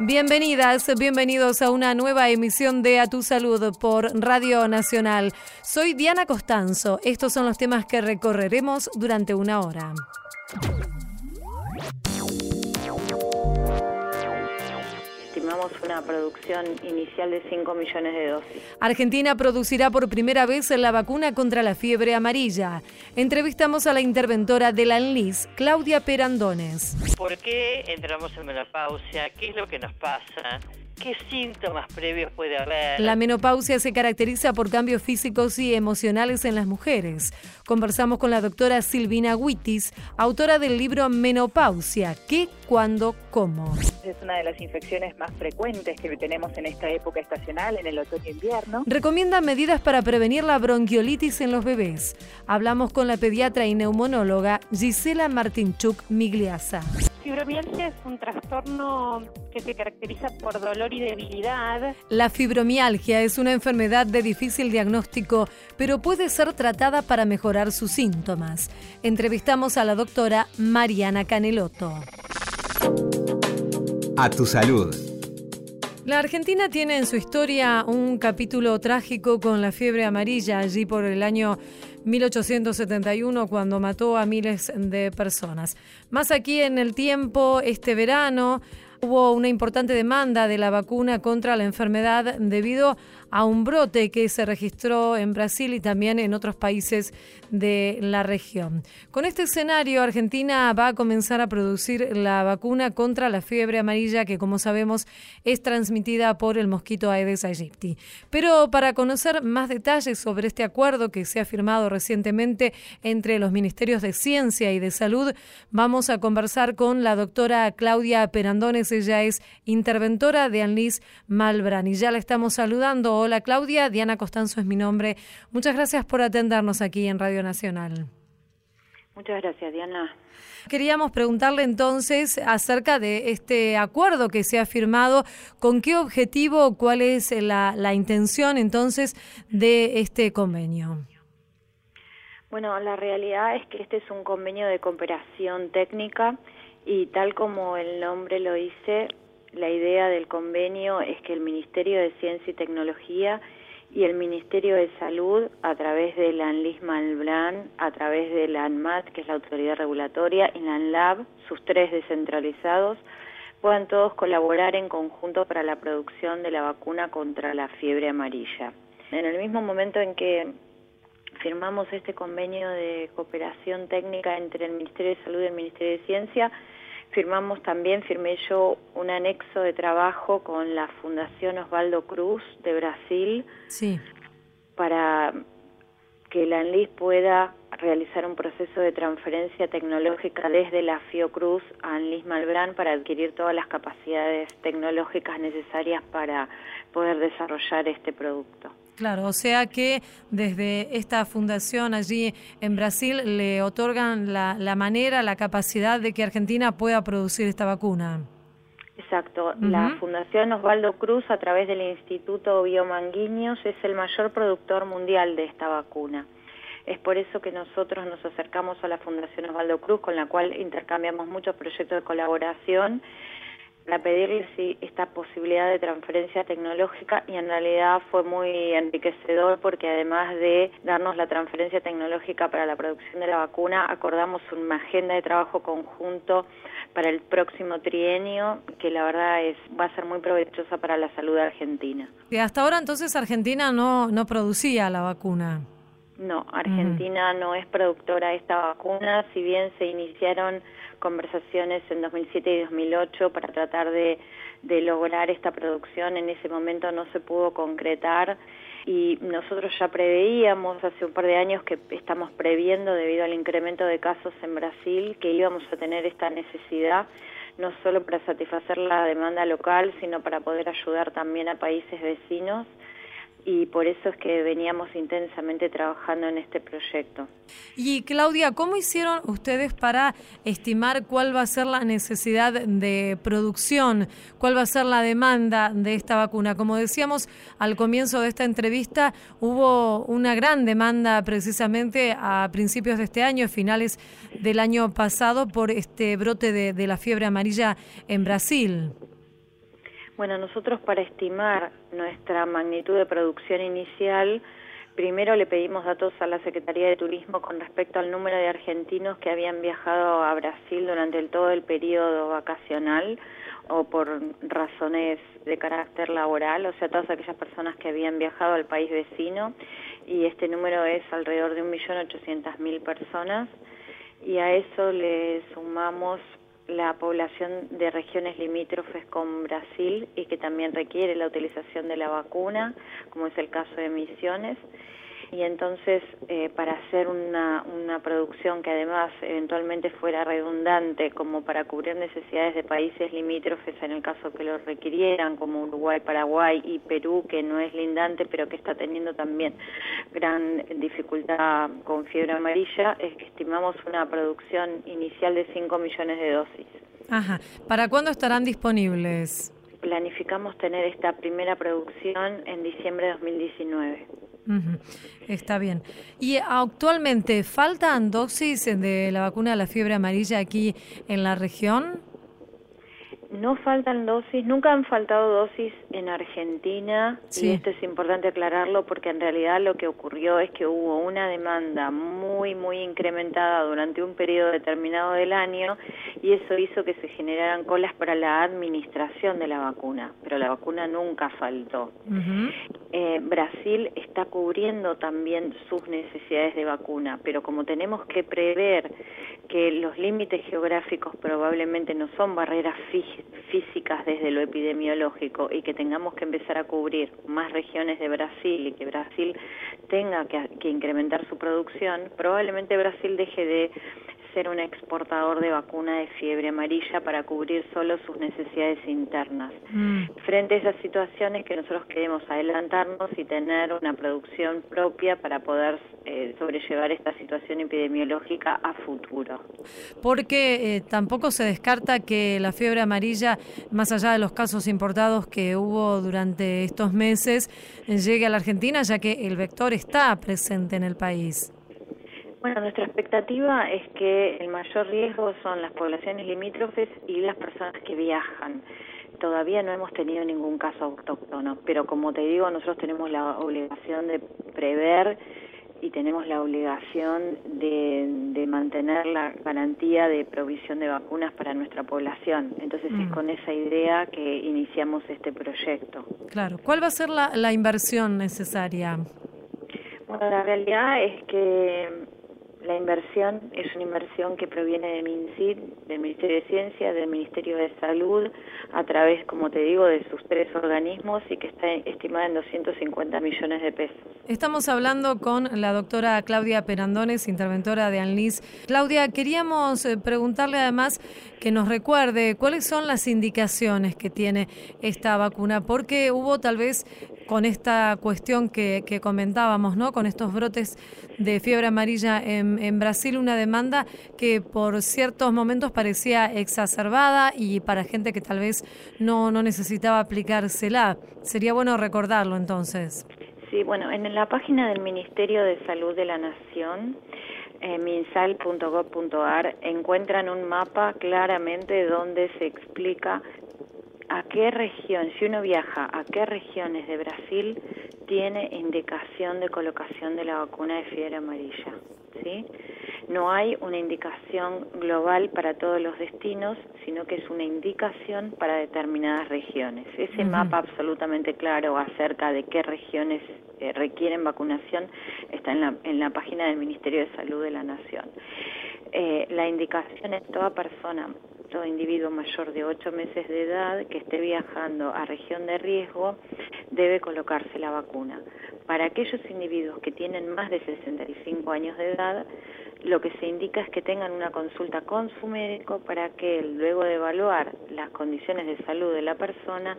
Bienvenidas, bienvenidos a una nueva emisión de A Tu Salud por Radio Nacional. Soy Diana Costanzo. Estos son los temas que recorreremos durante una hora. Una producción inicial de 5 millones de dosis. Argentina producirá por primera vez la vacuna contra la fiebre amarilla. Entrevistamos a la interventora de la ANLIS, Claudia Perandones. ¿Por qué entramos en menopausia? ¿Qué es lo que nos pasa? ¿Qué síntomas previos puede haber? La menopausia se caracteriza por cambios físicos y emocionales en las mujeres. Conversamos con la doctora Silvina Huitis, autora del libro Menopausia, ¿qué, cuándo, cómo? Es una de las infecciones más frecuentes que tenemos en esta época estacional, en el otoño-invierno. Recomienda medidas para prevenir la bronquiolitis en los bebés. Hablamos con la pediatra y neumonóloga Gisela Martinchuk Migliasa. Fibromialgia es un trastorno que se caracteriza por dolor y debilidad. La fibromialgia es una enfermedad de difícil diagnóstico, pero puede ser tratada para mejorar sus síntomas. Entrevistamos a la doctora Mariana Caneloto. A tu salud. La Argentina tiene en su historia un capítulo trágico con la fiebre amarilla allí por el año 1871 cuando mató a miles de personas. Más aquí en el tiempo, este verano, hubo una importante demanda de la vacuna contra la enfermedad debido a un brote que se registró en Brasil y también en otros países de la región. Con este escenario, Argentina va a comenzar a producir la vacuna contra la fiebre amarilla que, como sabemos, es transmitida por el mosquito Aedes aegypti. Pero para conocer más detalles sobre este acuerdo que se ha firmado recientemente entre los Ministerios de Ciencia y de Salud, vamos a conversar con la doctora Claudia Perandones ella es interventora de Anlis Malbrán y ya la estamos saludando. Hola Claudia, Diana Costanzo es mi nombre. Muchas gracias por atendernos aquí en Radio Nacional. Muchas gracias, Diana. Queríamos preguntarle entonces acerca de este acuerdo que se ha firmado, con qué objetivo, cuál es la, la intención entonces de este convenio. Bueno, la realidad es que este es un convenio de cooperación técnica y tal como el nombre lo dice, la idea del convenio es que el Ministerio de Ciencia y Tecnología y el Ministerio de Salud, a través de la ANLIS Malbran, a través de la ANMAT, que es la autoridad regulatoria, y la ANLAB, sus tres descentralizados, puedan todos colaborar en conjunto para la producción de la vacuna contra la fiebre amarilla. En el mismo momento en que firmamos este convenio de cooperación técnica entre el Ministerio de Salud y el Ministerio de Ciencia, firmamos también, firmé yo un anexo de trabajo con la Fundación Osvaldo Cruz de Brasil sí. para que la ANLIS pueda realizar un proceso de transferencia tecnológica desde la Fiocruz a ANLIS Malbrán para adquirir todas las capacidades tecnológicas necesarias para poder desarrollar este producto. Claro, o sea que desde esta fundación allí en Brasil le otorgan la, la manera, la capacidad de que Argentina pueda producir esta vacuna. Exacto. La Fundación Osvaldo Cruz, a través del Instituto Biomanguiños, es el mayor productor mundial de esta vacuna. Es por eso que nosotros nos acercamos a la Fundación Osvaldo Cruz, con la cual intercambiamos muchos proyectos de colaboración para pedirle si esta posibilidad de transferencia tecnológica y en realidad fue muy enriquecedor porque además de darnos la transferencia tecnológica para la producción de la vacuna, acordamos una agenda de trabajo conjunto para el próximo trienio que la verdad es va a ser muy provechosa para la salud argentina. Y hasta ahora entonces Argentina no, no producía la vacuna. No, Argentina no es productora de esta vacuna, si bien se iniciaron conversaciones en 2007 y 2008 para tratar de, lograr esta producción, en ese momento no se pudo concretar y nosotros ya preveíamos hace un par de años que estamos previendo debido al incremento de casos en Brasil que íbamos a tener esta necesidad no solo para satisfacer la demanda local, sino para poder ayudar también a países vecinos y por eso es que veníamos intensamente trabajando en este proyecto. Y Claudia, ¿cómo hicieron ustedes para estimar cuál va a ser la necesidad de producción, cuál va a ser la demanda de esta vacuna? Como decíamos al comienzo de esta entrevista, hubo una gran demanda precisamente a principios de este año, finales del año pasado, por este brote de, de la fiebre amarilla en Brasil. Bueno, nosotros para estimar nuestra magnitud de producción inicial, primero le pedimos datos a la Secretaría de Turismo con respecto al número de argentinos que habían viajado a Brasil durante todo el periodo vacacional o por razones de carácter laboral, o sea, todas aquellas personas que habían viajado al país vecino, y este número es alrededor de 1.800.000 personas, y a eso le sumamos la población de regiones limítrofes con Brasil y que también requiere la utilización de la vacuna, como es el caso de Misiones, y entonces eh, para hacer una, una producción que además eventualmente fuera redundante como para cubrir necesidades de países limítrofes en el caso que lo requirieran como Uruguay, Paraguay y Perú que no es lindante pero que está teniendo también gran dificultad con fiebre amarilla es que estimamos una producción inicial de 5 millones de dosis. Ajá. ¿Para cuándo estarán disponibles? Planificamos tener esta primera producción en diciembre de 2019. Está bien. ¿Y actualmente faltan dosis de la vacuna de la fiebre amarilla aquí en la región? No faltan dosis, nunca han faltado dosis en Argentina y esto es importante aclararlo porque en realidad lo que ocurrió es que hubo una demanda muy muy incrementada durante un periodo determinado del año y eso hizo que se generaran colas para la administración de la vacuna, pero la vacuna nunca faltó. Eh, Brasil está cubriendo también sus necesidades de vacuna, pero como tenemos que prever que los límites geográficos probablemente no son barreras físicas desde lo epidemiológico y que tengamos que empezar a cubrir más regiones de Brasil y que Brasil tenga que incrementar su producción, probablemente Brasil deje de ser un exportador de vacuna de fiebre amarilla para cubrir solo sus necesidades internas. Mm. Frente a esas situaciones que nosotros queremos adelantarnos y tener una producción propia para poder eh, sobrellevar esta situación epidemiológica a futuro. Porque eh, tampoco se descarta que la fiebre amarilla, más allá de los casos importados que hubo durante estos meses, llegue a la Argentina, ya que el vector está presente en el país. Bueno, nuestra expectativa es que el mayor riesgo son las poblaciones limítrofes y las personas que viajan. Todavía no hemos tenido ningún caso autóctono, pero como te digo, nosotros tenemos la obligación de prever y tenemos la obligación de, mantener la garantía de provisión de vacunas para nuestra población. Entonces es mm. con esa idea que iniciamos este proyecto. Claro. ¿Cuál va a ser la, la inversión necesaria? Bueno, la realidad es que la inversión es una inversión que proviene de MINCID, del Ministerio de Ciencia, del Ministerio de Salud, a través, como te digo, de sus tres organismos y que está estimada en 250 millones de pesos. Estamos hablando con la doctora Claudia Perandones, interventora de ANLIS. Claudia, queríamos eh, preguntarle además que nos recuerde cuáles son las indicaciones que tiene esta vacuna, porque hubo tal vez con esta cuestión que, que comentábamos, ¿no? Con estos brotes de fiebre amarilla en, Brasil, una demanda que por ciertos momentos parecía exacerbada y para gente que tal vez no, no necesitaba aplicársela. Sería bueno recordarlo entonces. Sí, bueno, en la página del Ministerio de Salud de la Nación, eh, minsal.gov.ar, encuentran un mapa claramente donde se explica a qué región, si uno viaja, a qué regiones de Brasil tiene indicación de colocación de la vacuna de fiebre amarilla. ¿sí? No hay una indicación global para todos los destinos, sino que es una indicación para determinadas regiones. Ese mapa absolutamente claro acerca de qué regiones eh, requieren vacunación está en la, en la página del Ministerio de Salud de la Nación. Eh, la indicación es toda persona individuo mayor de 8 meses de edad que esté viajando a región de riesgo debe colocarse la vacuna. Para aquellos individuos que tienen más de 65 años de edad, lo que se indica es que tengan una consulta con su médico para que luego de evaluar las condiciones de salud de la persona,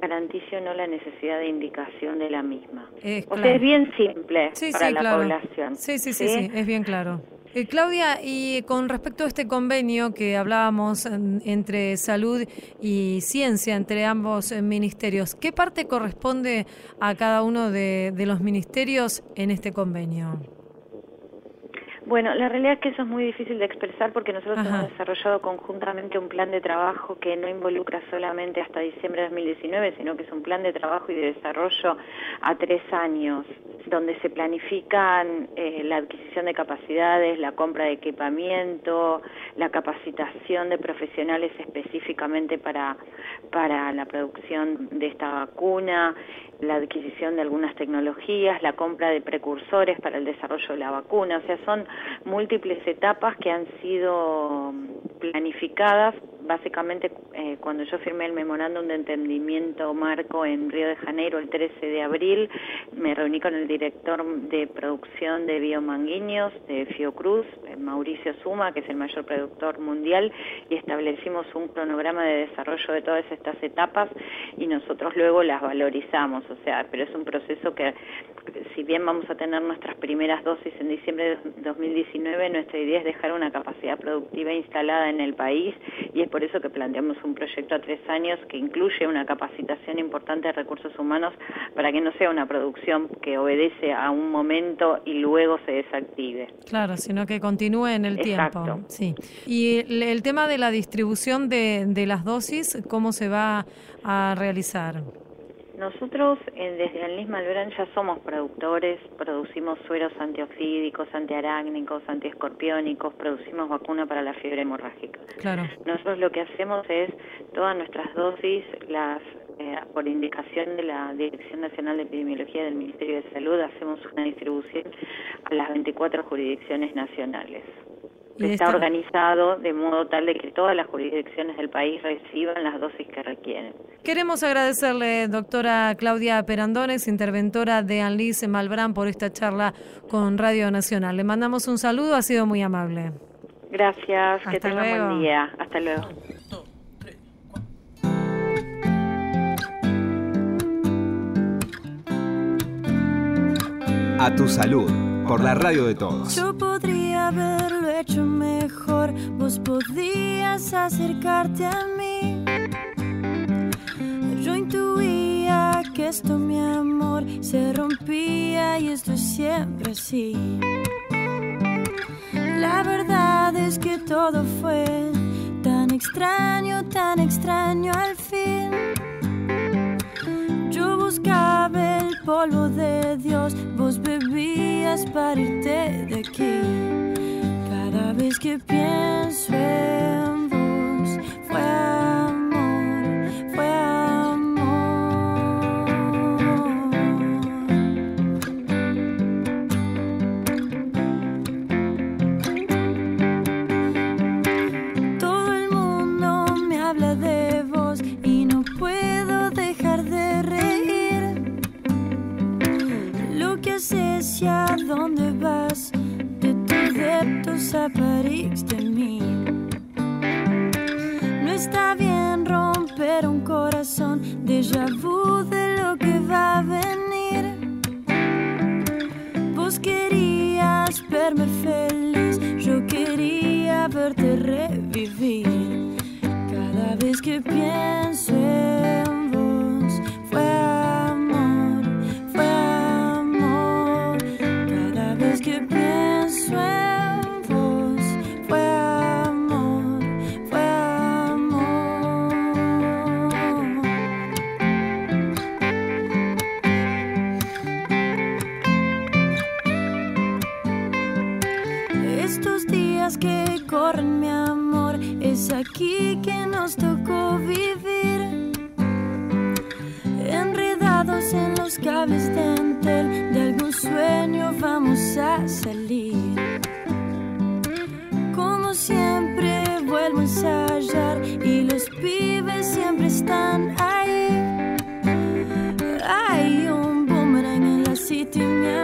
garantice o no la necesidad de indicación de la misma. o sea, es bien simple para la población. sí, sí, sí, sí, es bien claro. Eh, Claudia, y con respecto a este convenio que hablábamos entre salud y ciencia, entre ambos eh, ministerios, ¿qué parte corresponde a cada uno de, los ministerios en este convenio? Bueno, la realidad es que eso es muy difícil de expresar porque nosotros hemos desarrollado conjuntamente un plan de trabajo que no involucra solamente hasta diciembre de 2019, sino que es un plan de trabajo y de desarrollo a tres años, donde se planifican eh, la adquisición de capacidades, la compra de equipamiento, la capacitación de profesionales específicamente para, para la producción de esta vacuna, la adquisición de algunas tecnologías, la compra de precursores para el desarrollo de la vacuna. O sea, son múltiples etapas que han sido planificadas básicamente eh, cuando yo firmé el memorándum de entendimiento marco en Río de Janeiro el 13 de abril, me reuní con el director de producción de biomanguiños de Fiocruz, eh, Mauricio Suma, que es el mayor productor mundial, y establecimos un cronograma de desarrollo de todas estas etapas y nosotros luego las valorizamos, o sea, pero es un proceso que si bien vamos a tener nuestras primeras dosis en diciembre de 2019, nuestra idea es dejar una capacidad productiva instalada en el país y es por eso que planteamos un proyecto a tres años que incluye una capacitación importante de recursos humanos para que no sea una producción que obedece a un momento y luego se desactive. Claro, sino que continúe en el tiempo. Sí. Y el, tema de la distribución de, de las dosis, ¿cómo se va a realizar? Nosotros eh, desde el Malbrán ya somos productores, producimos sueros antioxídicos, antiarácnicos, antiescorpiónicos, producimos vacuna para la fiebre hemorrágica. Claro. Nosotros lo que hacemos es todas nuestras dosis, las eh, por indicación de la Dirección Nacional de Epidemiología del Ministerio de Salud, hacemos una distribución a las 24 jurisdicciones nacionales está organizado de modo tal de que todas las jurisdicciones del país reciban las dosis que requieren. Queremos agradecerle, doctora Claudia Perandones, interventora de Anlice Malbrán, por esta charla con Radio Nacional. Le mandamos un saludo, ha sido muy amable. Gracias, que tenga buen día. Hasta luego. A tu salud, por la radio de todos. Yo podría haberlo hecho mejor, vos podías acercarte a mí. Yo intuía que esto, mi amor, se rompía y esto es siempre así. La verdad es que todo fue tan extraño, tan extraño al fin buscaba el polvo de Dios, vos bebías para irte de aquí. Cada vez que pienso en en la city,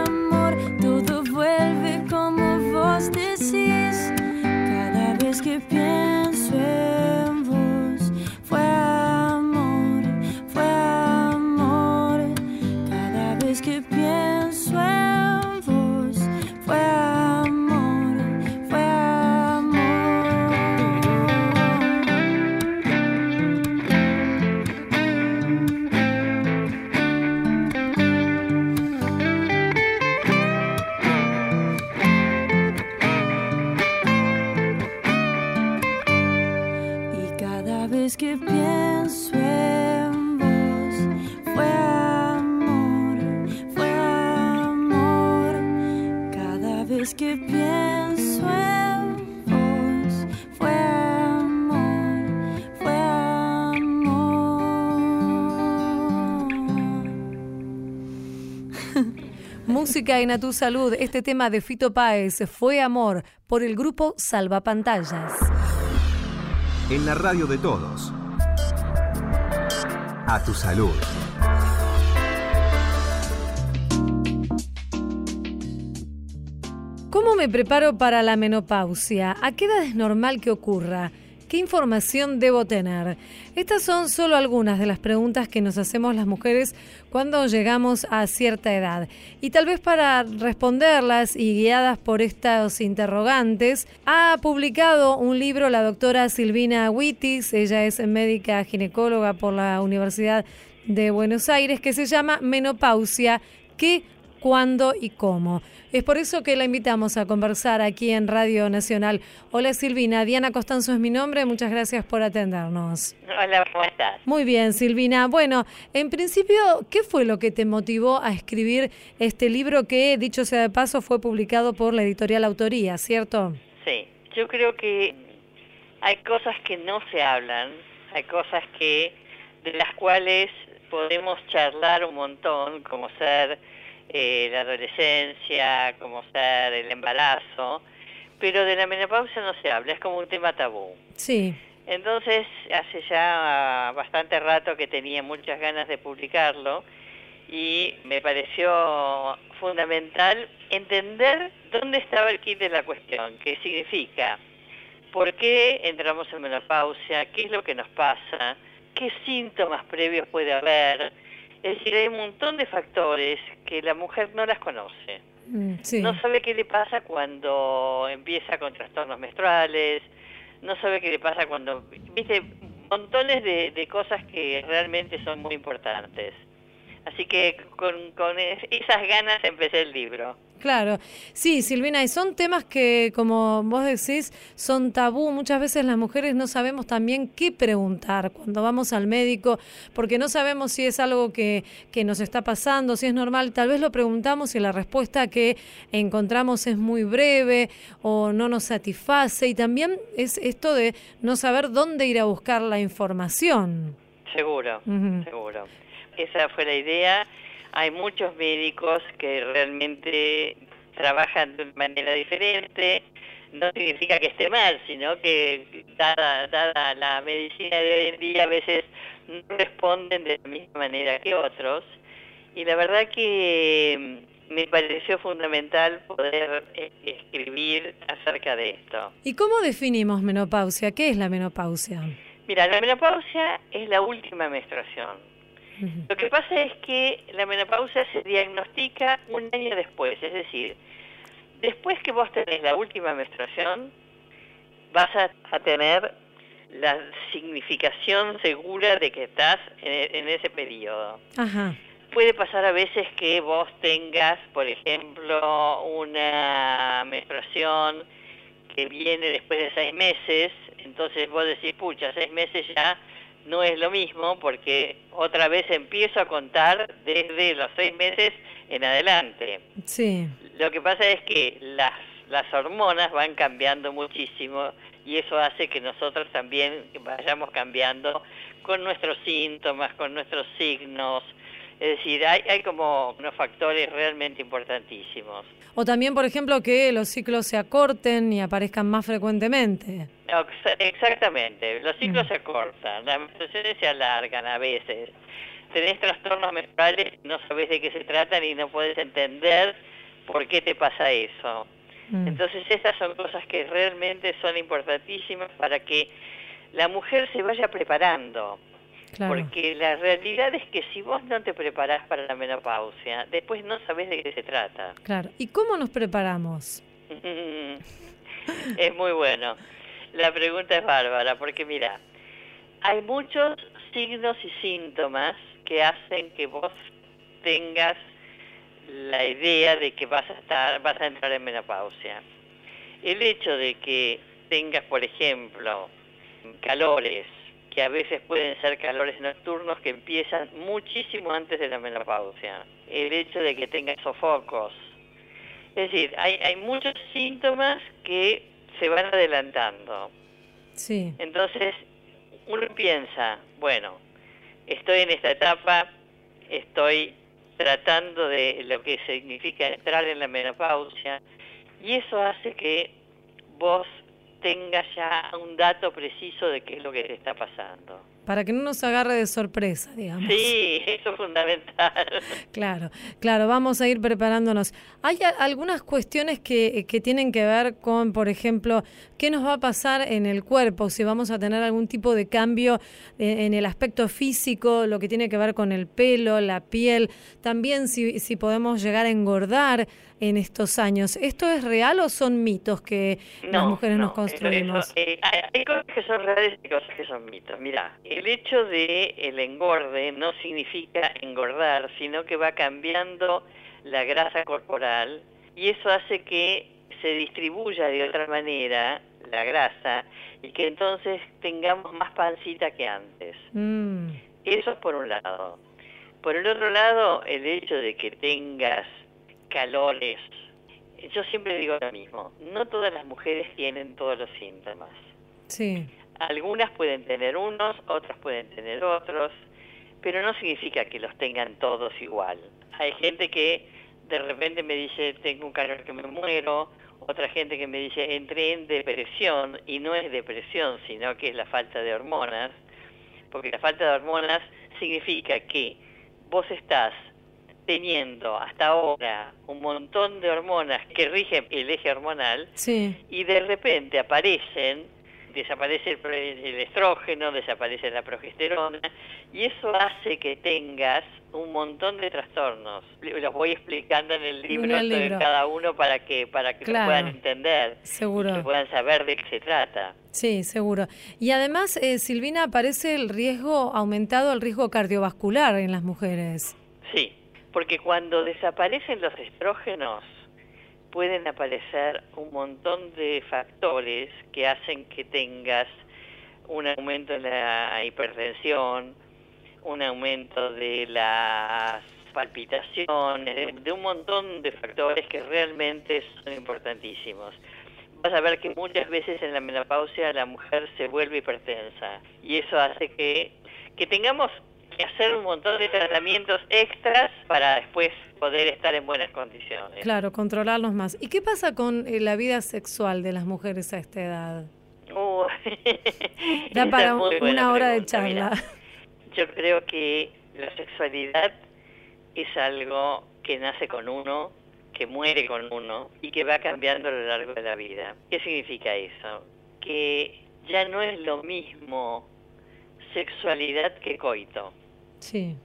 Música en A Tu Salud, este tema de Fito Páez, Fue Amor, por el grupo Salvapantallas. En la radio de todos. A Tu Salud. ¿Cómo me preparo para la menopausia? ¿A qué edad es normal que ocurra? ¿Qué información debo tener? Estas son solo algunas de las preguntas que nos hacemos las mujeres cuando llegamos a cierta edad. Y tal vez para responderlas y guiadas por estos interrogantes, ha publicado un libro la doctora Silvina Wittis, ella es médica ginecóloga por la Universidad de Buenos Aires, que se llama Menopausia, ¿qué, cuándo y cómo? Es por eso que la invitamos a conversar aquí en Radio Nacional. Hola Silvina, Diana Costanzo es mi nombre, muchas gracias por atendernos. Hola, ¿cómo estás? Muy bien, Silvina. Bueno, en principio, ¿qué fue lo que te motivó a escribir este libro que, dicho sea de paso, fue publicado por la editorial Autoría, ¿cierto? Sí, yo creo que hay cosas que no se hablan, hay cosas que de las cuales podemos charlar un montón, como ser eh, la adolescencia, como ser el embarazo, pero de la menopausia no se habla, es como un tema tabú. Sí. Entonces, hace ya bastante rato que tenía muchas ganas de publicarlo y me pareció fundamental entender dónde estaba el kit de la cuestión, qué significa, por qué entramos en menopausia, qué es lo que nos pasa, qué síntomas previos puede haber, es decir, hay un montón de factores que la mujer no las conoce. Mm, sí. No sabe qué le pasa cuando empieza con trastornos menstruales, no sabe qué le pasa cuando, viste, montones de, de cosas que realmente son muy importantes. Así que con, con es- esas ganas empecé el libro. Claro, sí, Silvina, y son temas que, como vos decís, son tabú. Muchas veces las mujeres no sabemos también qué preguntar cuando vamos al médico, porque no sabemos si es algo que, que nos está pasando, si es normal. Tal vez lo preguntamos y la respuesta que encontramos es muy breve o no nos satisface. Y también es esto de no saber dónde ir a buscar la información. Seguro, Ujú. seguro. Esa fue la idea. Hay muchos médicos que realmente trabajan de manera diferente. No significa que esté mal, sino que dada, dada la medicina de hoy en día a veces no responden de la misma manera que otros. Y la verdad que mm, me pareció fundamental poder eh, escribir acerca de esto. ¿Y cómo definimos menopausia? ¿Qué es la menopausia? Mira, la menopausia es la última menstruación. Lo que pasa es que la menopausia se diagnostica un año después, es decir, después que vos tenés la última menstruación, vas a, a tener la significación segura de que estás en, en ese periodo. Ajá, Puede pasar a veces que vos tengas, por ejemplo, una menstruación que viene después de seis meses, entonces vos decís, pucha, seis meses ya no es lo mismo porque otra vez empiezo a contar desde los seis meses en adelante. sí. Lo que pasa es que las, las hormonas van cambiando muchísimo y eso hace que nosotros también vayamos cambiando con nuestros síntomas, con nuestros signos. Es decir, hay, hay como unos factores realmente importantísimos. O también, por ejemplo, que los ciclos se acorten y aparezcan más frecuentemente. Exa- Exactamente, los ciclos Mm. se cortan, las menstruaciones se alargan a veces. Tenés trastornos menstruales, no sabés de qué se tratan y no puedes entender por qué te pasa eso. Mm. Entonces estas son cosas que realmente son importantísimas para que la mujer se vaya preparando. Claro. Porque la realidad es que si vos no te preparás para la menopausia, después no sabés de qué se trata. Claro. ¿Y cómo nos preparamos? es muy bueno. La pregunta es bárbara, porque mira, hay muchos signos y síntomas que hacen que vos tengas la idea de que vas a estar, vas a entrar en menopausia. El hecho de que tengas, por ejemplo, calores, que a veces pueden ser calores nocturnos que empiezan muchísimo antes de la menopausia. El hecho de que tengas sofocos. Es decir, hay, hay muchos síntomas que se van adelantando. Sí, Entonces, uno piensa, bueno, estoy en esta etapa, estoy tratando de lo que significa entrar en la menopausia y eso hace que vos tengas ya un dato preciso de qué es lo que te está pasando. Para que no nos agarre de sorpresa, digamos. Sí, eso es fundamental. Claro, claro, vamos a ir preparándonos. Hay algunas cuestiones que, que, tienen que ver con, por ejemplo, qué nos va a pasar en el cuerpo, si vamos a tener algún tipo de cambio en, el aspecto físico, lo que tiene que ver con el pelo, la piel, también si, si podemos llegar a engordar en estos años. ¿Esto es real o son mitos que las mujeres nos construimos? Eh, hay cosas que son reales y cosas que son mitos. Mira, el hecho de el engorde no significa engordar, sino que va cambiando la grasa corporal y eso hace que se distribuya de otra manera la grasa y que entonces tengamos más pancita que antes. Mm. Eso es por un lado. Por el otro lado, el hecho de que tengas calores. Yo siempre digo lo mismo, no todas las mujeres tienen todos los síntomas. Sí. Algunas pueden tener unos, otras pueden tener otros, pero no significa que los tengan todos igual. Hay gente que de repente me dice, tengo un calor que me muero, otra gente que me dice, entré en depresión, y no es depresión, sino que es la falta de hormonas, porque la falta de hormonas significa que vos estás teniendo hasta ahora un montón de hormonas que rigen el eje hormonal y de repente aparecen, desaparece el, estrógeno, desaparece la progesterona y eso hace que tengas un montón de trastornos. Los voy explicando en el libro, de cada uno para que para que lo puedan entender, seguro. que puedan saber de qué se trata. Sí, seguro. Y además, eh, Silvina, aparece el riesgo aumentado, el riesgo cardiovascular en las mujeres. Sí, porque cuando desaparecen los estrógenos pueden aparecer un montón de factores que hacen que tengas un aumento en la hipertensión, un aumento de las palpitaciones, de un montón de factores que realmente son importantísimos. Vas a ver que muchas veces en la menopausia la mujer se vuelve hipertensa y eso hace que, que tengamos hacer un montón de tratamientos extras para después poder estar en buenas condiciones. Claro, controlarlos más. ¿Y qué pasa con eh, la vida sexual de las mujeres a esta edad? Uh, da para una hora de charla. yo creo que la sexualidad es algo que nace con uno, que muere con uno y que va cambiando a lo largo de la vida. ¿Qué significa eso? Que ya no es lo mismo sexualidad que coito. Sí.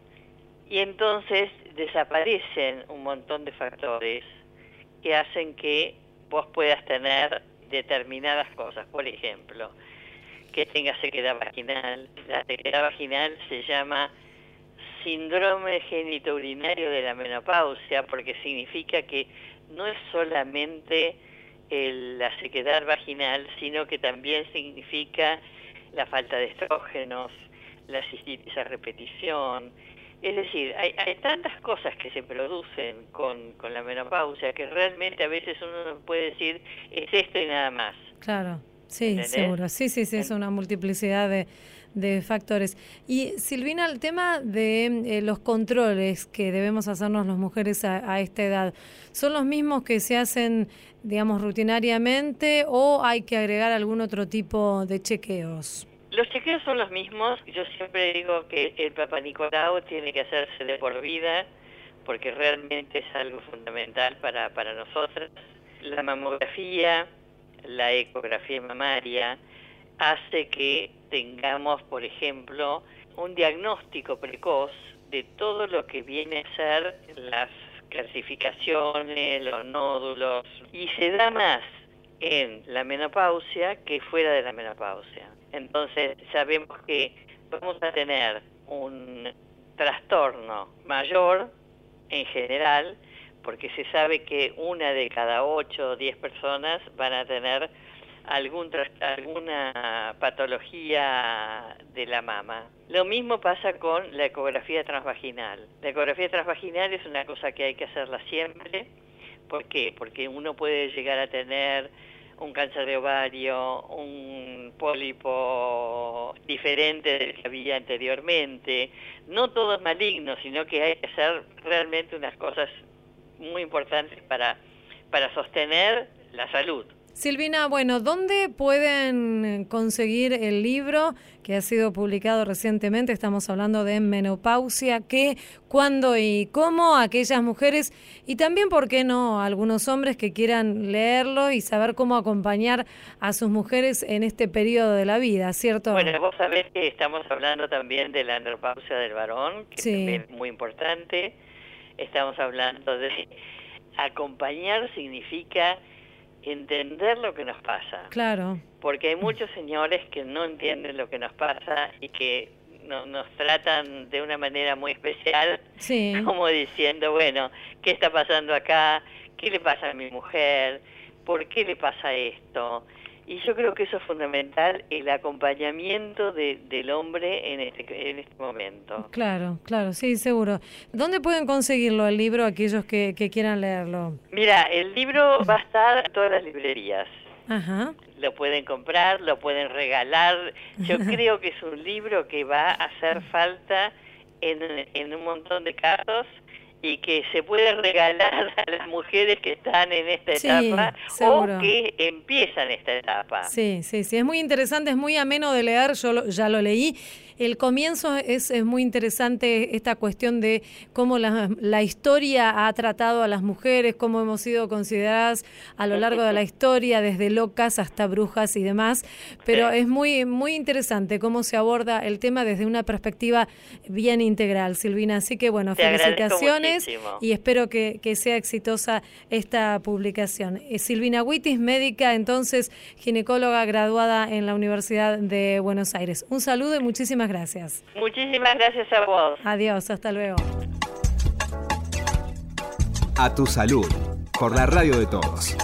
Y entonces desaparecen un montón de factores que hacen que vos puedas tener determinadas cosas. Por ejemplo, que tengas sequedad vaginal. La sequedad vaginal se llama síndrome genitourinario de la menopausia porque significa que no es solamente la sequedad vaginal, sino que también significa la falta de estrógenos, la cistitis a repetición. Es decir, hay, hay tantas cosas que se producen con, con la menopausia que realmente a veces uno puede decir, es esto y nada más. Claro, sí, seguro. Sí, sí, sí, es una multiplicidad de, de factores. Y Silvina, el tema de eh, los controles que debemos hacernos las mujeres a, a, esta edad, ¿son los mismos que se hacen, digamos, rutinariamente o hay que agregar algún otro tipo de chequeos? Los chequeos son los mismos. Yo siempre digo que el Papa Nicolau tiene que hacerse de por vida porque realmente es algo fundamental para, para nosotras. La mamografía, la ecografía mamaria, hace que tengamos, por ejemplo, un diagnóstico precoz de todo lo que viene a ser las calcificaciones, los nódulos, y se da más en la menopausia que fuera de la menopausia. Entonces sabemos que vamos a tener un trastorno mayor en general, porque se sabe que una de cada ocho o diez personas van a tener algún alguna patología de la mama. Lo mismo pasa con la ecografía transvaginal. La ecografía transvaginal es una cosa que hay que hacerla siempre. ¿Por qué? Porque uno puede llegar a tener un cáncer de ovario, un pólipo diferente del que había anteriormente. No todo es maligno, sino que hay que hacer realmente unas cosas muy importantes para, para sostener la salud. Silvina, bueno, ¿dónde pueden conseguir el libro que ha sido publicado recientemente? Estamos hablando de menopausia. ¿Qué, cuándo y cómo aquellas mujeres y también, ¿por qué no, algunos hombres que quieran leerlo y saber cómo acompañar a sus mujeres en este periodo de la vida, ¿cierto? Bueno, vos sabés que estamos hablando también de la menopausia del varón, que es muy importante. Estamos hablando de acompañar significa entender lo que nos pasa. Claro. Porque hay muchos señores que no entienden lo que nos pasa y que nos tratan de una manera muy especial, como diciendo, bueno, ¿qué está pasando acá? ¿Qué le pasa a mi mujer? ¿Por qué le pasa esto? Y yo creo que eso es fundamental, el acompañamiento del hombre en este, en este momento. Claro, claro, sí, seguro. ¿Dónde pueden conseguirlo el libro aquellos que, quieran leerlo? Mira, el libro va a estar en todas las librerías. Ajá. Lo pueden comprar, lo pueden regalar. Yo creo que es un libro que va a hacer falta en, en un montón de casos y que se puede regalar a las mujeres que están en esta etapa o que empiezan esta etapa. Sí, sí, sí, es muy interesante, es muy ameno de leer, yo ya lo leí el comienzo es, muy interesante esta cuestión de cómo la, la, historia ha tratado a las mujeres, cómo hemos sido consideradas a lo largo de la historia, desde locas hasta brujas y demás. Pero es muy, muy interesante cómo se aborda el tema desde una perspectiva bien integral, Silvina. Así que bueno, felicitaciones y espero que, sea exitosa esta publicación. Eh, Silvina Huitis, médica, entonces ginecóloga graduada en la Universidad de Buenos Aires. Un saludo y muchísimas gracias. Muchísimas gracias a vos. Adiós, hasta luego. A tu salud, por la radio de todos.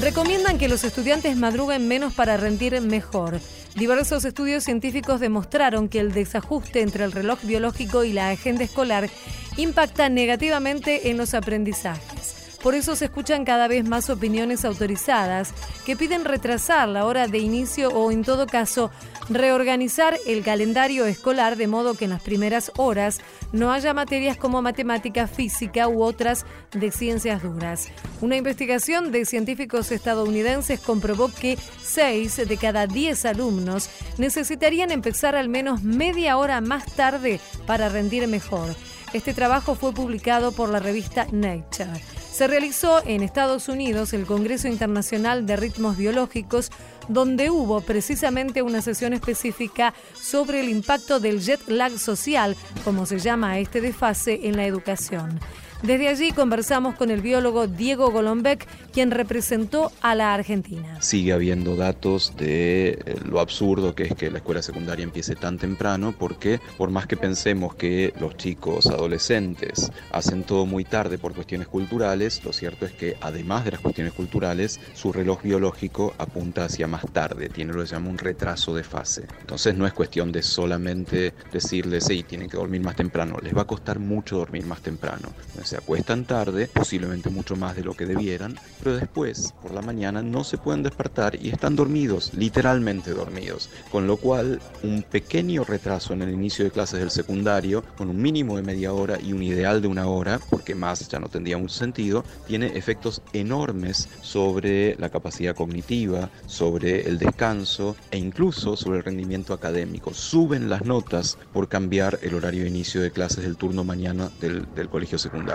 Recomiendan que los estudiantes madruguen menos para rendir mejor. Diversos estudios científicos demostraron que el desajuste entre el reloj biológico y la agenda escolar impacta negativamente en los aprendizajes. Por eso se escuchan cada vez más opiniones autorizadas que piden retrasar la hora de inicio o, en todo caso, reorganizar el calendario escolar de modo que en las primeras horas no haya materias como matemática, física u otras de ciencias duras. Una investigación de científicos estadounidenses comprobó que 6 de cada 10 alumnos necesitarían empezar al menos media hora más tarde para rendir mejor. Este trabajo fue publicado por la revista Nature. Se realizó en Estados Unidos el Congreso Internacional de Ritmos Biológicos, donde hubo precisamente una sesión específica sobre el impacto del jet lag social, como se llama este desfase en la educación. Desde allí conversamos con el biólogo Diego Golombek, quien representó a la Argentina. Sigue habiendo datos de eh, lo absurdo que es que la escuela secundaria empiece tan temprano, porque por más que pensemos que los chicos adolescentes hacen todo muy tarde por cuestiones culturales, lo cierto es que además de las cuestiones culturales, su reloj biológico apunta hacia más tarde, tiene lo que se llama un retraso de fase. Entonces no es cuestión de solamente decirles, sí, tienen que dormir más temprano, les va a costar mucho dormir más temprano se acuestan tarde, posiblemente mucho más de lo que debieran, pero después, por la mañana, no se pueden despertar y están dormidos, literalmente dormidos. Con lo cual, un pequeño retraso en el inicio de clases del secundario, con un mínimo de media hora y un ideal de una hora, porque más ya no tendría mucho sentido, tiene efectos enormes sobre la capacidad cognitiva, sobre el descanso e incluso sobre el rendimiento académico. Suben las notas por cambiar el horario de inicio de clases del turno mañana del, del colegio secundario.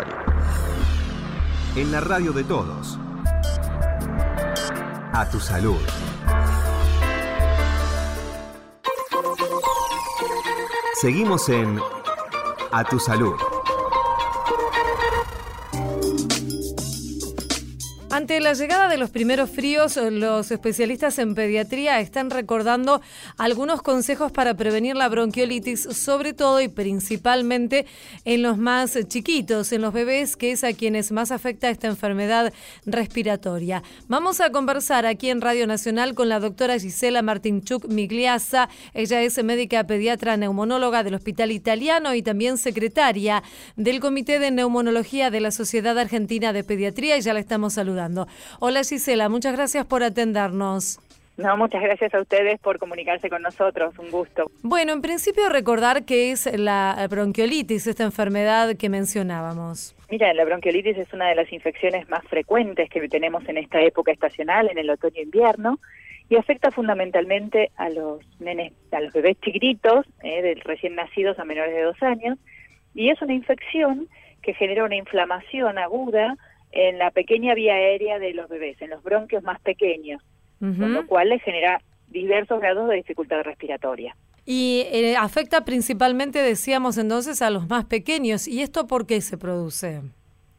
En la radio de todos. A tu salud. Seguimos en A tu salud. Ante la llegada de los primeros fríos, los especialistas en pediatría están recordando algunos consejos para prevenir la bronquiolitis, sobre todo y principalmente en los más chiquitos, en los bebés, que es a quienes más afecta esta enfermedad respiratoria. Vamos a conversar aquí en Radio Nacional con la doctora Gisela Martinchuk Migliasa. Ella es médica pediatra neumonóloga del Hospital Italiano y también secretaria del Comité de Neumonología de la Sociedad Argentina de Pediatría y ya la estamos saludando. Hola Gisela, muchas gracias por atendernos. No, muchas gracias a ustedes por comunicarse con nosotros, un gusto. Bueno, en principio recordar que es la bronquiolitis, esta enfermedad que mencionábamos. Mira, la bronquiolitis es una de las infecciones más frecuentes que tenemos en esta época estacional, en el otoño-invierno, y afecta fundamentalmente a los nenes, a los bebés chiquitos, eh, de recién nacidos a menores de dos años, y es una infección que genera una inflamación aguda en la pequeña vía aérea de los bebés, en los bronquios más pequeños con lo cual le genera diversos grados de dificultad respiratoria. Y eh, afecta principalmente, decíamos entonces, a los más pequeños. ¿Y esto por qué se produce?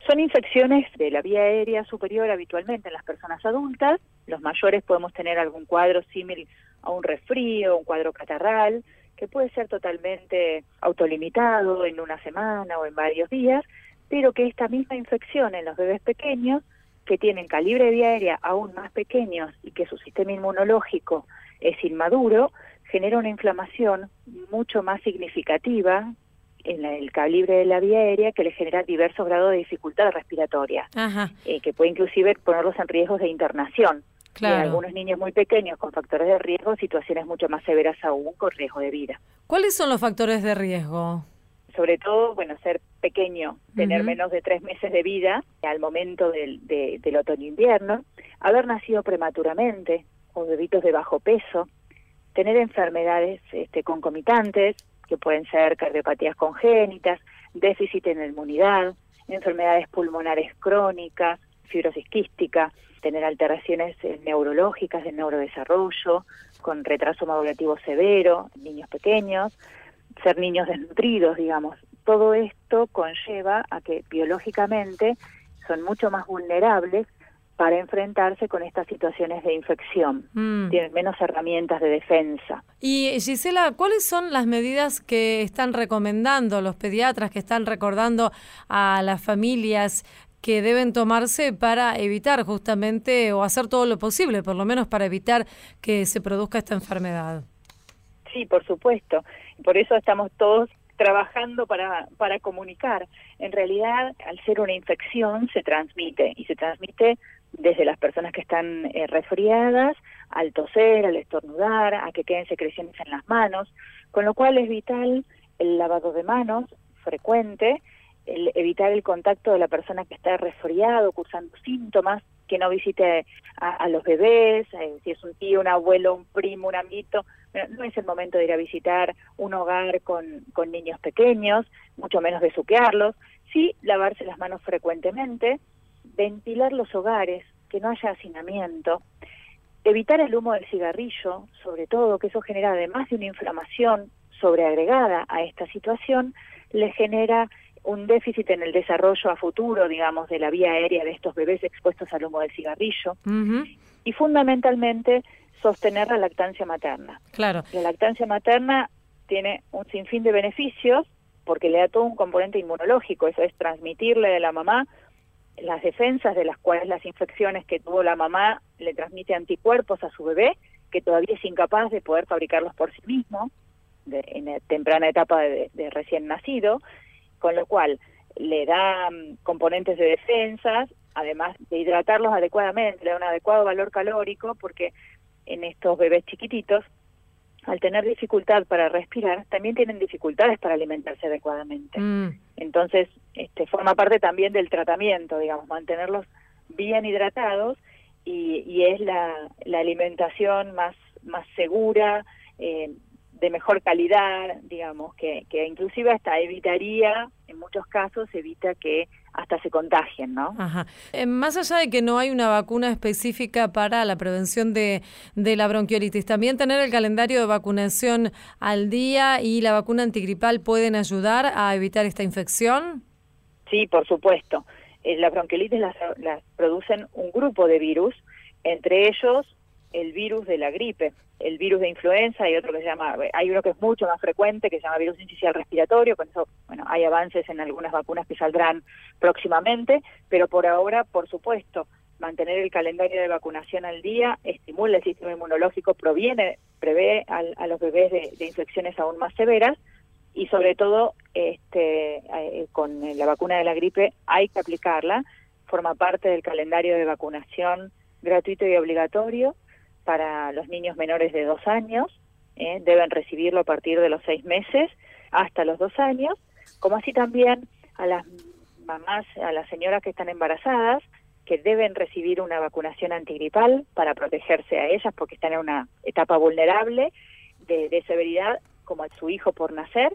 Son infecciones de la vía aérea superior habitualmente en las personas adultas. Los mayores podemos tener algún cuadro similar a un resfrío, un cuadro catarral, que puede ser totalmente autolimitado en una semana o en varios días, pero que esta misma infección en los bebés pequeños que tienen calibre de vía aérea aún más pequeños y que su sistema inmunológico es inmaduro, genera una inflamación mucho más significativa en el calibre de la vía aérea que le genera diversos grados de dificultad respiratoria, eh, que puede inclusive ponerlos en riesgos de internación. Claro. En algunos niños muy pequeños con factores de riesgo, situaciones mucho más severas aún con riesgo de vida. ¿Cuáles son los factores de riesgo? Sobre todo, bueno, ser pequeño, tener menos de tres meses de vida al momento del, del otoño-invierno, haber nacido prematuramente o bebitos de bajo peso, tener enfermedades este, concomitantes, que pueden ser cardiopatías congénitas, déficit en la inmunidad, enfermedades pulmonares crónicas, fibrosis quística, tener alteraciones eh, neurológicas del neurodesarrollo, con retraso madurativo severo, niños pequeños, ser niños desnutridos, digamos. Todo esto conlleva a que biológicamente son mucho más vulnerables para enfrentarse con estas situaciones de infección. Mm. Tienen menos herramientas de defensa. Y Gisela, ¿cuáles son las medidas que están recomendando los pediatras, que están recordando a las familias que deben tomarse para evitar justamente o hacer todo lo posible, por lo menos para evitar que se produzca esta enfermedad? Sí, por supuesto. Por eso estamos todos trabajando para, para comunicar. En realidad, al ser una infección, se transmite y se transmite desde las personas que están eh, resfriadas, al toser, al estornudar, a que queden secreciones en las manos, con lo cual es vital el lavado de manos frecuente, el evitar el contacto de la persona que está resfriado, cursando síntomas, que no visite a, los bebés, eh, si es un tío, un abuelo, un primo, un amiguito, no es el momento de ir a visitar un hogar con, con niños pequeños, mucho menos besuquearlos, sí lavarse las manos frecuentemente, ventilar los hogares, que no haya hacinamiento, evitar el humo del cigarrillo, sobre todo, que eso genera además de una inflamación sobreagregada a esta situación, le genera un déficit en el desarrollo a futuro, digamos, de la vía aérea de estos bebés expuestos al humo del cigarrillo. Y fundamentalmente sostener la lactancia materna. Claro. La lactancia materna tiene un sinfín de beneficios porque le da todo un componente inmunológico, eso es transmitirle de la mamá las defensas de las cuales las infecciones que tuvo la mamá le transmite anticuerpos a su bebé, que todavía es incapaz de poder fabricarlos por sí mismo en la temprana etapa de recién nacido, con lo cual le da mm, componentes de defensas, además de hidratarlos adecuadamente, le da un adecuado valor calórico, porque en estos bebés chiquititos, al tener dificultad para respirar, también tienen dificultades para alimentarse adecuadamente. Mm. Entonces, este, forma parte también del tratamiento, digamos, mantenerlos bien hidratados y, y es la, la alimentación más, más segura, eh, de mejor calidad, digamos, que, que inclusive hasta evitaría, en muchos casos, evita que hasta se contagien, ¿no? Ajá. Eh, más allá de que no hay una vacuna específica para la prevención de, de la bronquiolitis, también tener el calendario de vacunación al día y la vacuna antigripal pueden ayudar a evitar esta infección. Sí, por supuesto. Eh, las bronquiolitis las, las producen un grupo de virus, entre ellos el virus de la gripe, el virus de influenza y otro que se llama, hay uno que es mucho más frecuente que se llama virus incisional respiratorio, con eso, bueno, hay avances en algunas vacunas que saldrán próximamente, pero por ahora, por supuesto, mantener el calendario de vacunación al día estimula el sistema inmunológico, proviene, prevé a, los bebés de, infecciones aún más severas y sobre todo este, eh, con la vacuna de la gripe hay que aplicarla forma parte del calendario de vacunación gratuito y obligatorio para los niños menores de dos años. ¿eh? Deben recibirlo a partir de los seis meses hasta los dos años, como así también a las mamás, a las señoras que están embarazadas, que deben recibir una vacunación antigripal para protegerse a ellas porque están en una etapa vulnerable de, de severidad como a su hijo por nacer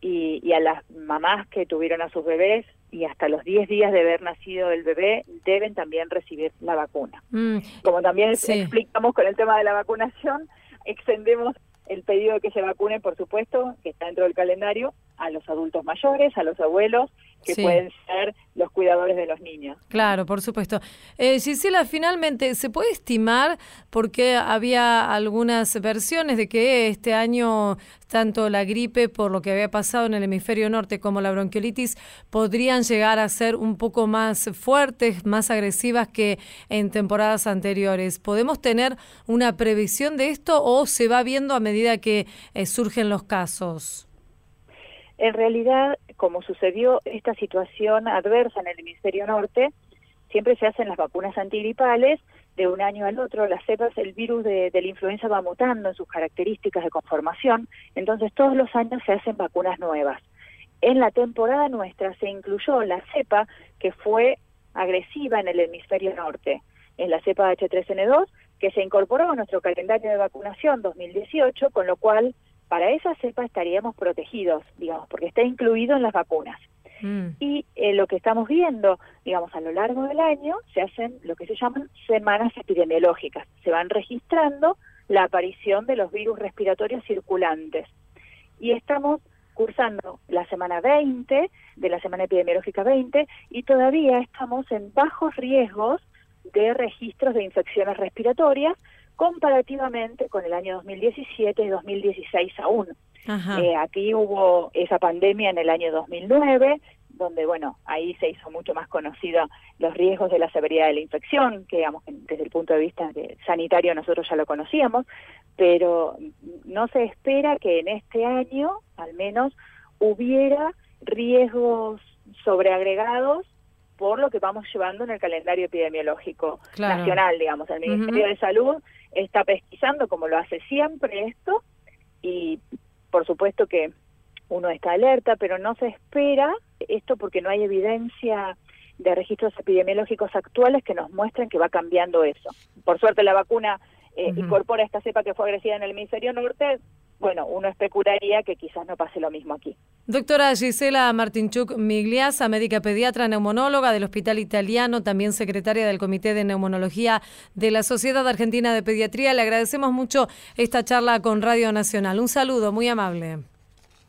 y, y, a las mamás que tuvieron a sus bebés y hasta los 10 días de haber nacido el bebé deben también recibir la vacuna. Mm, como también sí. explicamos con el tema de la vacunación, extendemos el pedido de que se vacune, por supuesto, que está dentro del calendario, a los adultos mayores, a los abuelos, que sí. pueden ser los cuidadores de los niños. Claro, por supuesto. Eh, Gisela, finalmente, ¿se puede estimar, porque había algunas versiones de que este año tanto la gripe, por lo que había pasado en el hemisferio norte, como la bronquiolitis, podrían llegar a ser un poco más fuertes, más agresivas que en temporadas anteriores? ¿Podemos tener una previsión de esto o se va viendo a medida que eh, surgen los casos? En realidad, como sucedió esta situación adversa en el hemisferio norte, siempre se hacen las vacunas antigripales de un año al otro. Las cepas, el virus de, de, la influenza va mutando en sus características de conformación, entonces todos los años se hacen vacunas nuevas. En la temporada nuestra se incluyó la cepa que fue agresiva en el hemisferio norte, en la cepa H3N2, que se incorporó a nuestro calendario de vacunación 2018, con lo cual para esa cepa estaríamos protegidos, digamos, porque está incluido en las vacunas. Mm. Y eh, lo que estamos viendo, digamos, a lo largo del año, se hacen lo que se llaman semanas epidemiológicas. Se van registrando la aparición de los virus respiratorios circulantes. Y estamos cursando la semana 20 de la semana epidemiológica 20 y todavía estamos en bajos riesgos de registros de infecciones respiratorias comparativamente con el año 2017 y 2016 aún. Eh, aquí hubo esa pandemia en el año 2009, donde, bueno, ahí se hizo mucho más conocido los riesgos de la severidad de la infección, que, digamos, desde el punto de vista de sanitario nosotros ya lo conocíamos, pero no se espera que en este año, al menos, hubiera riesgos sobreagregados por lo que vamos llevando en el calendario epidemiológico claro. nacional, digamos. El Ministerio uh -huh. de Salud está pesquisando, como lo hace siempre, esto, y por supuesto que uno está alerta, pero no se espera esto porque no hay evidencia de registros epidemiológicos actuales que nos muestren que va cambiando eso. Por suerte la vacuna eh, uh -huh. incorpora esta cepa que fue agresiva en el hemisferio norte, bueno, uno especularía que quizás no pase lo mismo aquí. Doctora Gisela Martinchuk Migliasa, médica pediatra neumonóloga del Hospital Italiano, también secretaria del Comité de Neumonología de la Sociedad Argentina de Pediatría. Le agradecemos mucho esta charla con Radio Nacional. Un saludo muy amable.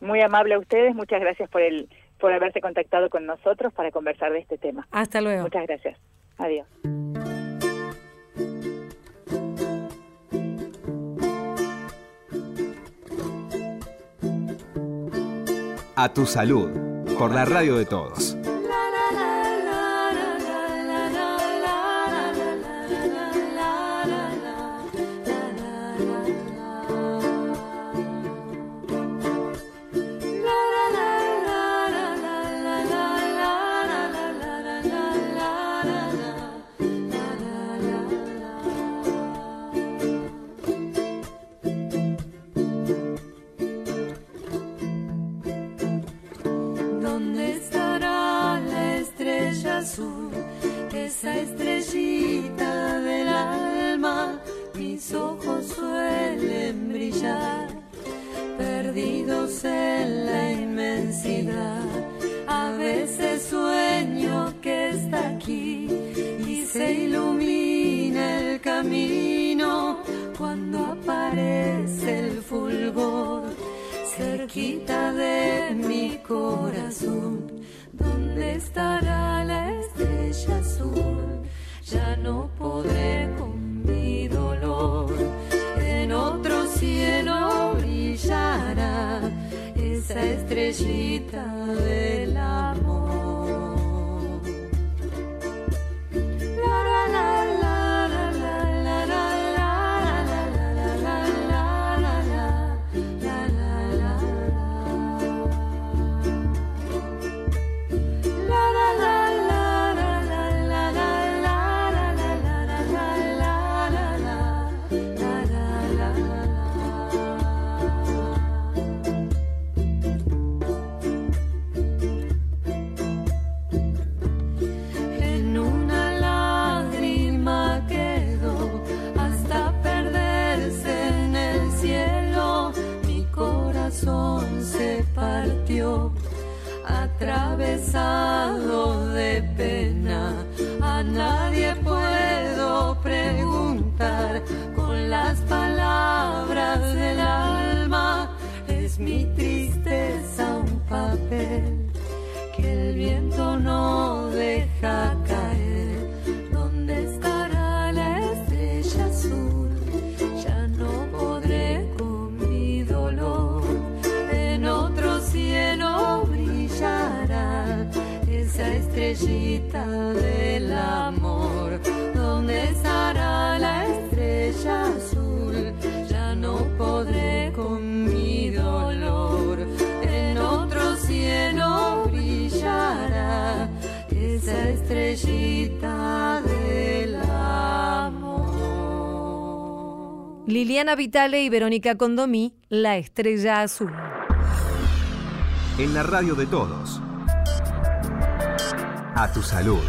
Muy amable a ustedes, muchas gracias por el por haberse contactado con nosotros para conversar de este tema. Hasta luego. Muchas gracias. Adiós. A tu salud, por la radio de todos. Esa estrellita del amor. Esa estrellita del amor. Liliana Vitale y Verónica Condomí, La Estrella Azul. En la radio de todos. A tu salud.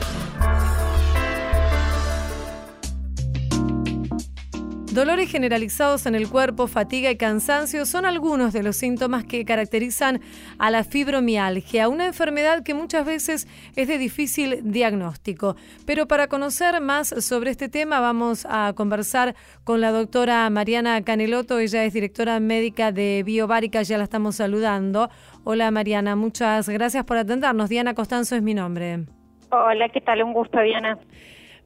Dolores generalizados en el cuerpo, fatiga y cansancio son algunos de los síntomas que caracterizan a la fibromialgia, una enfermedad que muchas veces es de difícil diagnóstico. Pero para conocer más sobre este tema vamos a conversar con la doctora Mariana Caneloto, ella es directora médica de Biobárica, ya la estamos saludando. Hola Mariana, muchas gracias por atendernos. Diana Costanzo es mi nombre. Hola, ¿qué tal? Un gusto, Diana.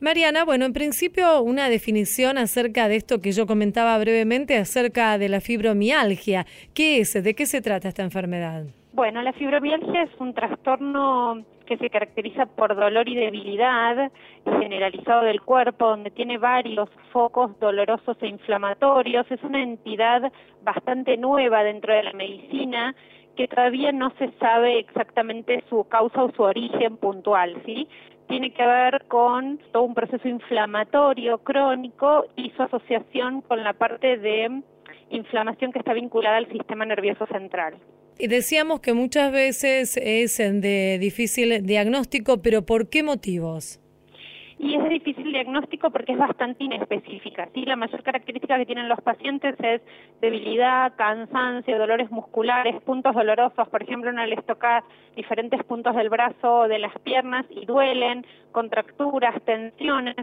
Mariana, bueno, en principio una definición acerca de esto que yo comentaba brevemente acerca de la fibromialgia. ¿Qué es? ¿De qué se trata esta enfermedad? Bueno, la fibromialgia es un trastorno que se caracteriza por dolor y debilidad generalizado del cuerpo, donde tiene varios focos dolorosos e inflamatorios. Es una entidad bastante nueva dentro de la medicina que todavía no se sabe exactamente su causa o su origen puntual, ¿sí? Tiene que ver con todo un proceso inflamatorio crónico y su asociación con la parte de inflamación que está vinculada al sistema nervioso central. Y decíamos que muchas veces es de difícil diagnóstico, pero ¿por qué motivos? Y es difícil diagnóstico porque es bastante inespecífica. ¿sí? La mayor característica que tienen los pacientes es debilidad, cansancio, dolores musculares, puntos dolorosos. Por ejemplo, uno les toca diferentes puntos del brazo o de las piernas y duelen, contracturas, tensiones.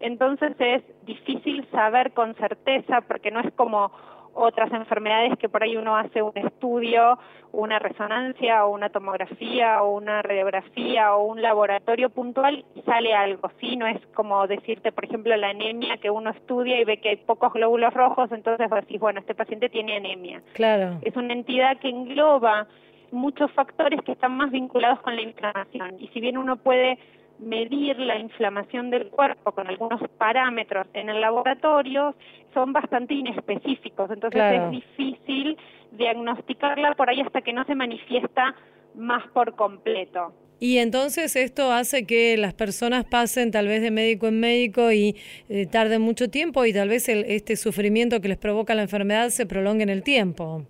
Entonces es difícil saber con certeza porque no es como otras enfermedades que por ahí uno hace un estudio, una resonancia o una tomografía o una radiografía o un laboratorio puntual y sale algo, ¿sí? No es como decirte, por ejemplo, la anemia que uno estudia y ve que hay pocos glóbulos rojos, entonces vos decís, bueno, este paciente tiene anemia. Claro. Es una entidad que engloba muchos factores que están más vinculados con la inflamación y si bien uno puede medir la inflamación del cuerpo con algunos parámetros en el laboratorio son bastante inespecíficos, entonces es difícil diagnosticarla por ahí hasta que no se manifiesta más por completo. Y entonces esto hace que las personas pasen tal vez de médico en médico y eh, tarden mucho tiempo y tal vez el, este sufrimiento que les provoca la enfermedad se prolongue en el tiempo.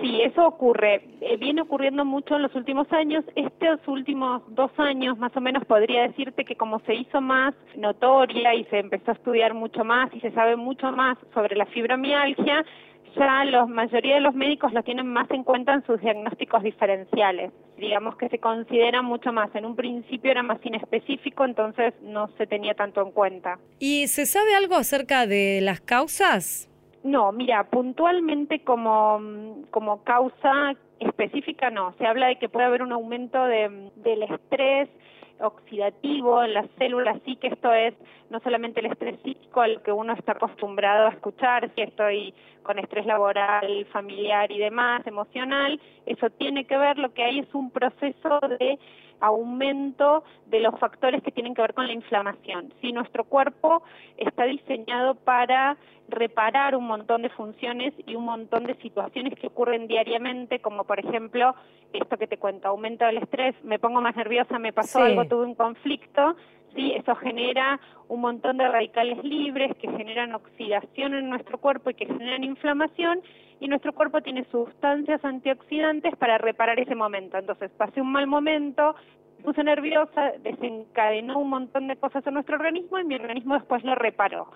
Sí, eso ocurre. Eh, viene ocurriendo mucho en los últimos años. Estos últimos dos años, más o menos, podría decirte que como se hizo más notoria y se empezó a estudiar mucho más y se sabe mucho más sobre la fibromialgia, ya la mayoría de los médicos lo tienen más en cuenta en sus diagnósticos diferenciales. Digamos que se considera mucho más. En un principio era más inespecífico, entonces no se tenía tanto en cuenta. ¿Y se sabe algo acerca de las causas? No, mira, puntualmente como, como causa específica no. Se habla de que puede haber un aumento de, del estrés oxidativo en las células, sí que esto es no solamente el estrés psíquico al que uno está acostumbrado a escuchar, si estoy con estrés laboral, familiar y demás, emocional, eso tiene que ver, lo que hay es un proceso de aumento de los factores que tienen que ver con la inflamación. Si nuestro cuerpo está diseñado para reparar un montón de funciones y un montón de situaciones que ocurren diariamente, como por ejemplo esto que te cuento, aumento del estrés, me pongo más nerviosa, me pasó algo, tuve un conflicto, ¿sí? Eso genera un montón de radicales libres que generan oxidación en nuestro cuerpo y que generan inflamación y nuestro cuerpo tiene sustancias antioxidantes para reparar ese momento. Entonces, pasé un mal momento, me puse nerviosa, desencadenó un montón de cosas en nuestro organismo y mi organismo después lo reparó.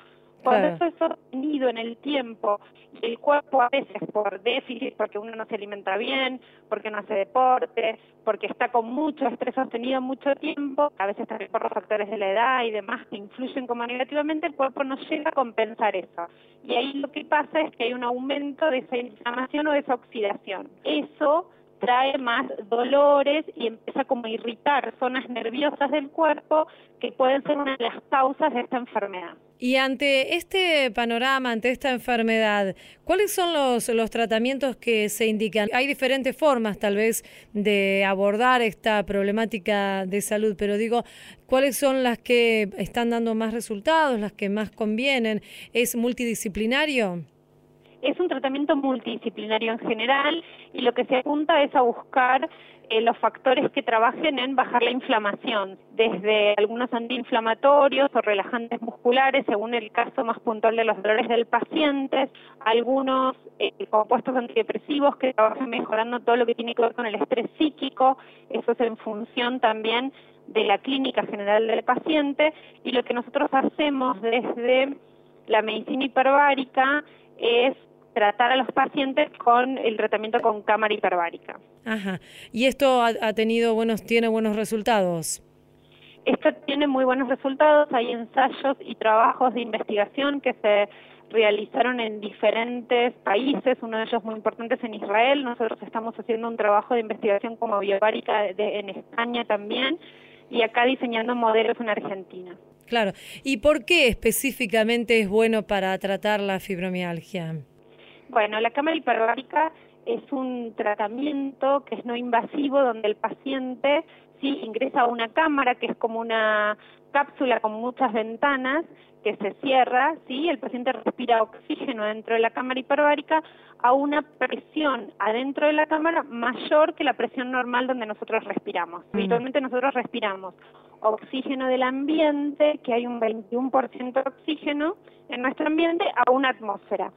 Cuando eso es sostenido en el tiempo y el cuerpo a veces por déficit, porque uno no se alimenta bien, porque no hace deporte, porque está con mucho estrés sostenido mucho tiempo, a veces también por los factores de la edad y demás que influyen como negativamente, el cuerpo no llega a compensar eso. Y ahí lo que pasa es que hay un aumento de esa inflamación o de esa oxidación. Eso trae más dolores y empieza como a irritar zonas nerviosas del cuerpo que pueden ser una de las causas de esta enfermedad. Y ante este panorama, ante esta enfermedad, ¿cuáles son los, los tratamientos que se indican? Hay diferentes formas tal vez de abordar esta problemática de salud, pero digo, ¿cuáles son las que están dando más resultados, las que más convienen? ¿Es multidisciplinario? Es un tratamiento multidisciplinario en general y lo que se apunta es a buscar eh, los factores que trabajen en bajar la inflamación, desde algunos antiinflamatorios o relajantes musculares, según el caso más puntual de los dolores del paciente, algunos eh, compuestos antidepresivos que trabajan mejorando todo lo que tiene que ver con el estrés psíquico, eso es en función también de la clínica general del paciente, y lo que nosotros hacemos desde la medicina hiperbárica es tratar a los pacientes con el tratamiento con cámara hiperbárica. Ajá. ¿Y esto ha, tenido buenos, tiene buenos resultados? Esto tiene muy buenos resultados. Hay ensayos y trabajos de investigación que se realizaron en diferentes países, uno de ellos muy importante es en Israel. Nosotros estamos haciendo un trabajo de investigación como biobárica en España también y acá diseñando modelos en Argentina. Claro. ¿Y por qué específicamente es bueno para tratar la fibromialgia? Bueno, la cámara hiperbárica es un tratamiento que es no invasivo donde el paciente sí ingresa a una cámara que es como una cápsula con muchas ventanas que se cierra, sí, el paciente respira oxígeno dentro de la cámara hiperbárica a una presión adentro de la cámara mayor que la presión normal donde nosotros respiramos. Mm. Habitualmente nosotros respiramos oxígeno del ambiente, que hay un 21% de oxígeno en nuestro ambiente, a una atmósfera.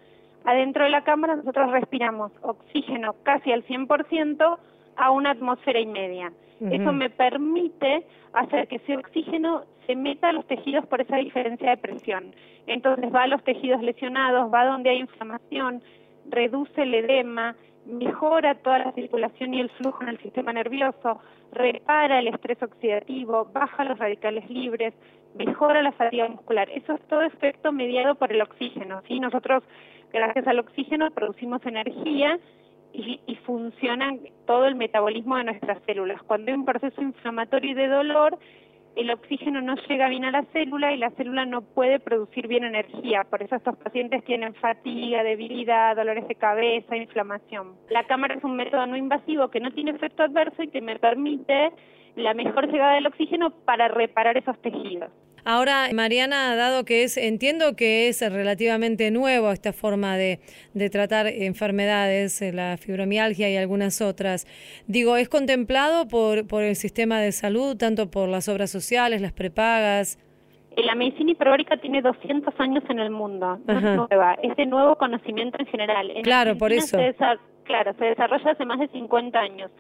Adentro de la cámara nosotros respiramos oxígeno casi al 100% a una atmósfera y media. Eso me permite hacer que ese oxígeno se meta a los tejidos por esa diferencia de presión. Entonces va a los tejidos lesionados, va donde hay inflamación, reduce el edema, mejora toda la circulación y el flujo en el sistema nervioso, repara el estrés oxidativo, baja los radicales libres, mejora la fatiga muscular. Eso es todo efecto mediado por el oxígeno. ¿sí? Nosotros gracias al oxígeno producimos energía y, y funciona todo el metabolismo de nuestras células. Cuando hay un proceso inflamatorio y de dolor, el oxígeno no llega bien a la célula y la célula no puede producir bien energía. Por eso estos pacientes tienen fatiga, debilidad, dolores de cabeza, inflamación. La cámara es un método no invasivo que no tiene efecto adverso y que me permite la mejor llegada del oxígeno para reparar esos tejidos. Ahora, Mariana, dado que es, entiendo que es relativamente nuevo esta forma de, de tratar enfermedades, eh, la fibromialgia y algunas otras, digo, ¿es contemplado por, por el sistema de salud, tanto por las obras sociales, las prepagas? La medicina hiperbárica tiene 200 años en el mundo, no es nueva, es de nuevo conocimiento en general. claro, por eso. claro, se desarrolla hace más de 50 años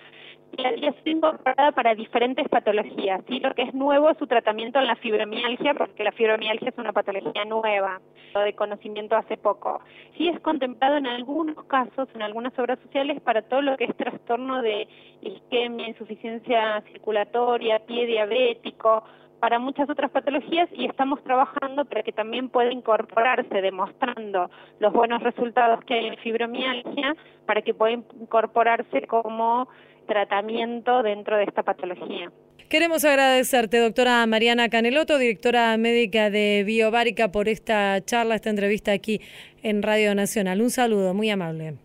la ha sido incorporada para diferentes patologías. ¿sí? Lo que es nuevo es su tratamiento en la fibromialgia, porque la fibromialgia es una patología nueva, de conocimiento hace poco. Sí es contemplado en algunos casos, en algunas obras sociales, para todo lo que es trastorno de isquemia, insuficiencia circulatoria, pie diabético, para muchas otras patologías y estamos trabajando para que también pueda incorporarse, demostrando los buenos resultados que hay en fibromialgia, para que pueda incorporarse como tratamiento dentro de esta patología. Queremos agradecerte, doctora Mariana Caneloto, directora médica de Biobárica, por esta charla, esta entrevista aquí en Radio Nacional. Un saludo, muy amable.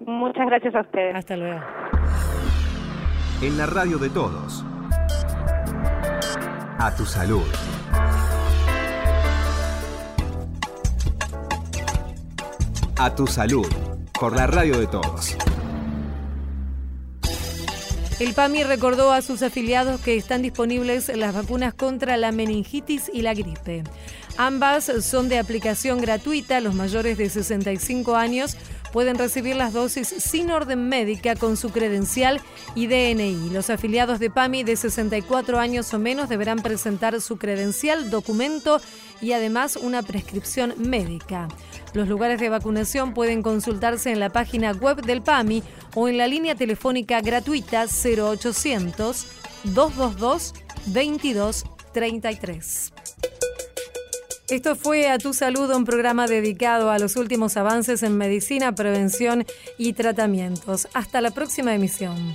Muchas gracias a ustedes. Hasta luego. En la radio de todos. A tu salud. A tu salud. Por la radio de todos. El PAMI recordó a sus afiliados que están disponibles las vacunas contra la meningitis y la gripe. Ambas son de aplicación gratuita. Los mayores de 65 años pueden recibir las dosis sin orden médica con su credencial y DNI. Los afiliados de PAMI de 64 años o menos deberán presentar su credencial, documento y además una prescripción médica. Los lugares de vacunación pueden consultarse en la página web del PAMI o en la línea telefónica gratuita 0800 222 2233. Esto fue A Tu Salud, un programa dedicado a los últimos avances en medicina, prevención y tratamientos. Hasta la próxima emisión.